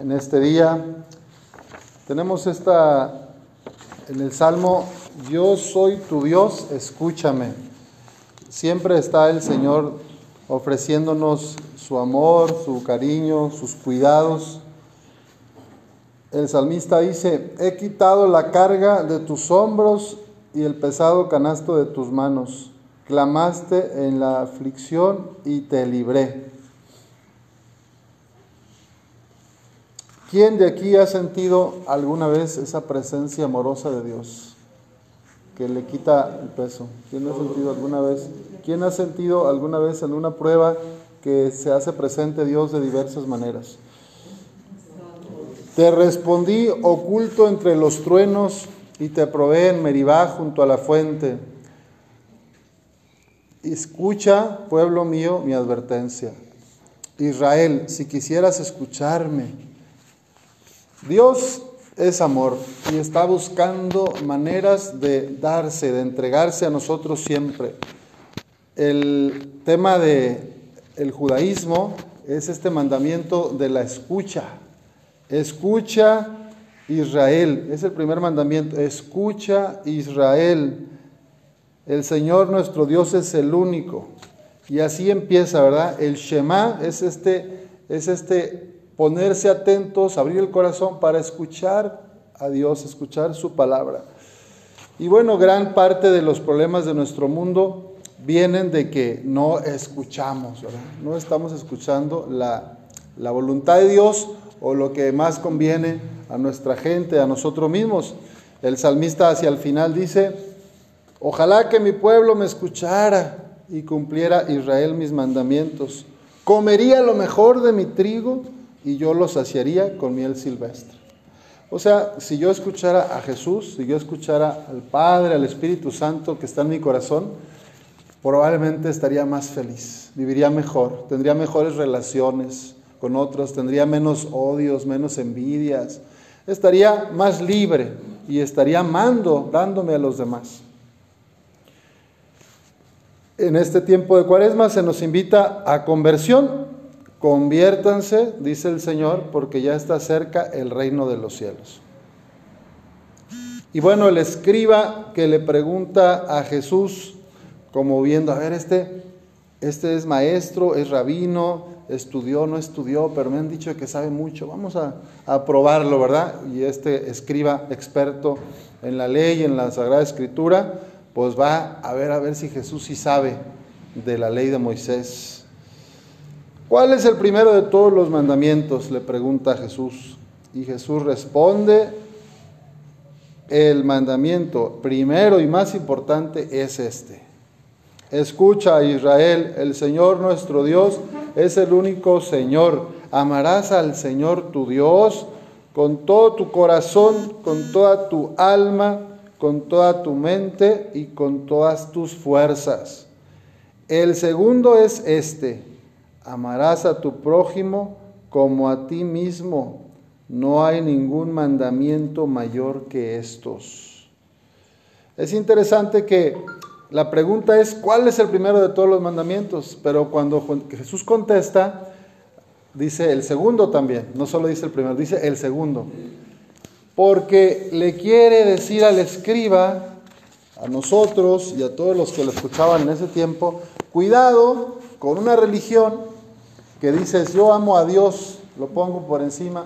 en este día. Tenemos esta en el Salmo, yo soy tu Dios, escúchame. Siempre está el Señor ofreciéndonos su amor, su cariño, sus cuidados. El salmista dice, he quitado la carga de tus hombros y el pesado canasto de tus manos. Clamaste en la aflicción y te libré. ¿Quién de aquí ha sentido alguna vez esa presencia amorosa de Dios que le quita el peso? ¿Quién ha sentido alguna vez? ¿Quién ha sentido alguna vez en una prueba que se hace presente Dios de diversas maneras? Te respondí oculto entre los truenos y te probé en Meribá junto a la fuente. Escucha, pueblo mío, mi advertencia. Israel, si quisieras escucharme, Dios es amor y está buscando maneras de darse, de entregarse a nosotros siempre. El tema de el judaísmo es este mandamiento de la escucha. Escucha Israel, es el primer mandamiento. Escucha Israel. El Señor nuestro Dios es el único. Y así empieza, ¿verdad? El Shema es este es este ponerse atentos, abrir el corazón para escuchar a Dios, escuchar su palabra. Y bueno, gran parte de los problemas de nuestro mundo vienen de que no escuchamos, no estamos escuchando la, la voluntad de Dios o lo que más conviene a nuestra gente, a nosotros mismos. El salmista hacia el final dice, ojalá que mi pueblo me escuchara y cumpliera Israel mis mandamientos. Comería lo mejor de mi trigo y yo lo saciaría con miel silvestre. O sea, si yo escuchara a Jesús, si yo escuchara al Padre, al Espíritu Santo que está en mi corazón, probablemente estaría más feliz, viviría mejor, tendría mejores relaciones con otros, tendría menos odios, menos envidias, estaría más libre y estaría amando, dándome a los demás. En este tiempo de cuaresma se nos invita a conversión, Conviértanse, dice el Señor, porque ya está cerca el reino de los cielos. Y bueno, el escriba que le pregunta a Jesús, como viendo, a ver, este, este es maestro, es rabino, estudió, no estudió, pero me han dicho que sabe mucho, vamos a, probarlo, ¿verdad? Y este escriba experto en la ley, en la Sagrada Escritura, pues va a ver a ver si Jesús sí sabe de la ley de Moisés. ¿Cuál es el primero de todos los mandamientos? Le pregunta Jesús. Y Jesús responde, el mandamiento primero y más importante es este. Escucha Israel, el Señor nuestro Dios es el único Señor. Amarás al Señor tu Dios con todo tu corazón, con toda tu alma, con toda tu mente y con todas tus fuerzas. El segundo es este Amarás a tu prójimo como a ti mismo. No hay ningún mandamiento mayor que estos. Es interesante que la pregunta es, ¿cuál es el primero de todos los mandamientos? Pero cuando Jesús contesta, dice el segundo también, no solo dice el primero, dice el segundo. Porque le quiere decir al escriba, a nosotros y a todos los que lo escuchaban en ese tiempo, cuidado con una religión que dices, yo amo a Dios, lo pongo por encima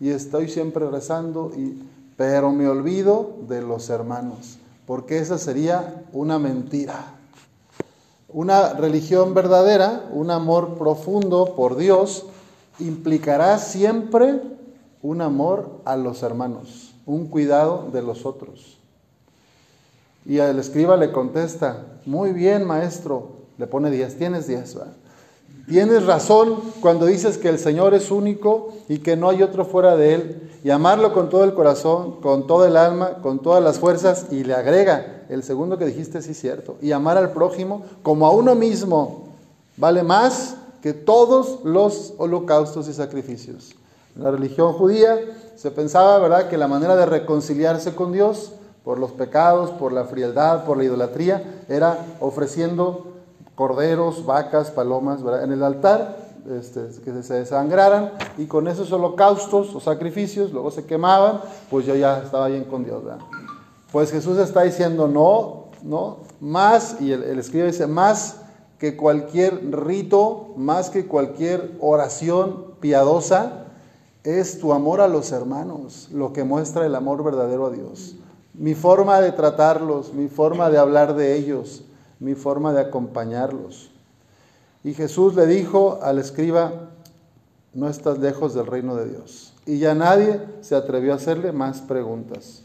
y estoy siempre rezando, y, pero me olvido de los hermanos, porque esa sería una mentira. Una religión verdadera, un amor profundo por Dios, implicará siempre un amor a los hermanos, un cuidado de los otros. Y el escriba le contesta, muy bien maestro, le pone 10, tienes 10, ¿verdad? Tienes razón cuando dices que el Señor es único y que no hay otro fuera de Él, y amarlo con todo el corazón, con todo el alma, con todas las fuerzas, y le agrega, el segundo que dijiste sí es cierto, y amar al prójimo como a uno mismo, vale más que todos los holocaustos y sacrificios. En la religión judía se pensaba, ¿verdad?, que la manera de reconciliarse con Dios por los pecados, por la frialdad, por la idolatría, era ofreciendo corderos, vacas, palomas. En el altar este, que se desangraran y con esos holocaustos o sacrificios, luego se quemaban, pues yo ya estaba bien con Dios. Pues Jesús está diciendo, no, no, más, y el, el escribe dice, más que cualquier rito, más que cualquier oración piadosa, es tu amor a los hermanos, lo que muestra el amor verdadero a Dios. Mi forma de tratarlos, mi forma de hablar de ellos, mi forma de acompañarlos. Y Jesús le dijo al escriba, no estás lejos del reino de Dios. Y ya nadie se atrevió a hacerle más preguntas.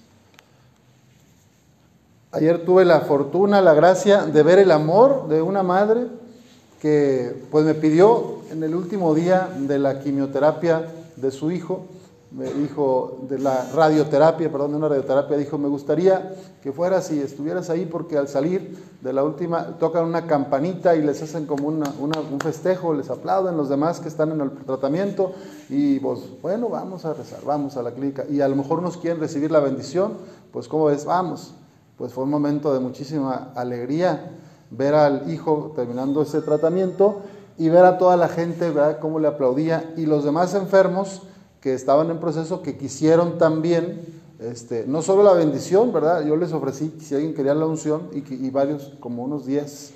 Ayer tuve la fortuna, la gracia de ver el amor de una madre que pues me pidió en el último día de la quimioterapia de su hijo, me dijo, de la radioterapia, perdón, de una radioterapia, dijo, me gustaría que fueras y estuvieras ahí porque al salir de la última tocan una campanita y les hacen como una, un festejo, les aplauden los demás que están en el tratamiento y pues, bueno, vamos a rezar, vamos a la clínica y a lo mejor nos quieren recibir la bendición, pues ¿cómo ves? Vamos. Pues fue un momento de muchísima alegría ver al hijo terminando ese tratamiento y ver a toda la gente, ¿verdad?, cómo le aplaudía y los demás enfermos que estaban en proceso, que quisieron también, este, no solo la bendición, ¿verdad? Yo les ofrecí, si alguien quería la unción, y, varios, como unos 10,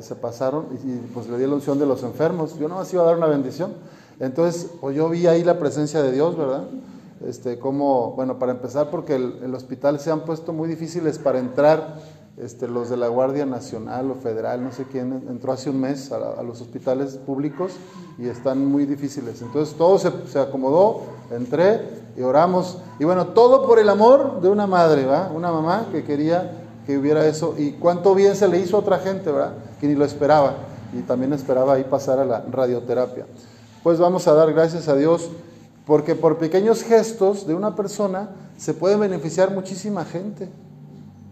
se, pasaron, y, pues le di la unción de los enfermos. Yo no más iba a dar una bendición. Entonces, pues yo vi ahí la presencia de Dios, ¿verdad? Este, como, bueno, para empezar, porque el hospital se han puesto muy difíciles para entrar este, los de la Guardia Nacional o Federal, no sé quién, entró hace un mes a, los hospitales públicos y están muy difíciles. Entonces todo se, se, acomodó, entré y oramos. Y bueno, todo por el amor de una madre, ¿va? Una mamá que quería que hubiera eso. Y cuánto bien se le hizo a otra gente, ¿verdad? Que ni lo esperaba. Y también esperaba ahí pasar a la radioterapia. Pues vamos a dar gracias a Dios porque por pequeños gestos de una persona se puede beneficiar muchísima gente.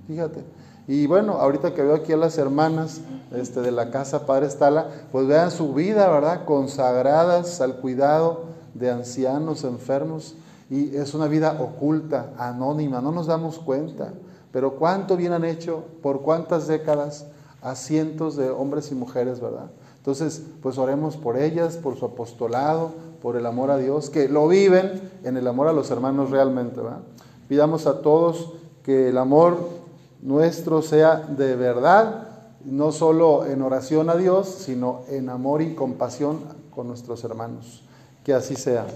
Fíjate. Y bueno, ahorita que veo aquí a las hermanas este, de la casa Padre Estala, pues vean su vida, ¿verdad? Consagradas al cuidado de ancianos, enfermos. Y es una vida oculta, anónima, no nos damos cuenta. Pero cuánto bien han hecho, por cuántas décadas, a cientos de hombres y mujeres, ¿verdad? Entonces, pues oremos por ellas, por su apostolado, por el amor a Dios, que lo viven en el amor a los hermanos realmente, ¿verdad? Pidamos a todos que el amor nuestro sea de verdad, no solo en oración a Dios, sino en amor y compasión con nuestros hermanos. Que así sea.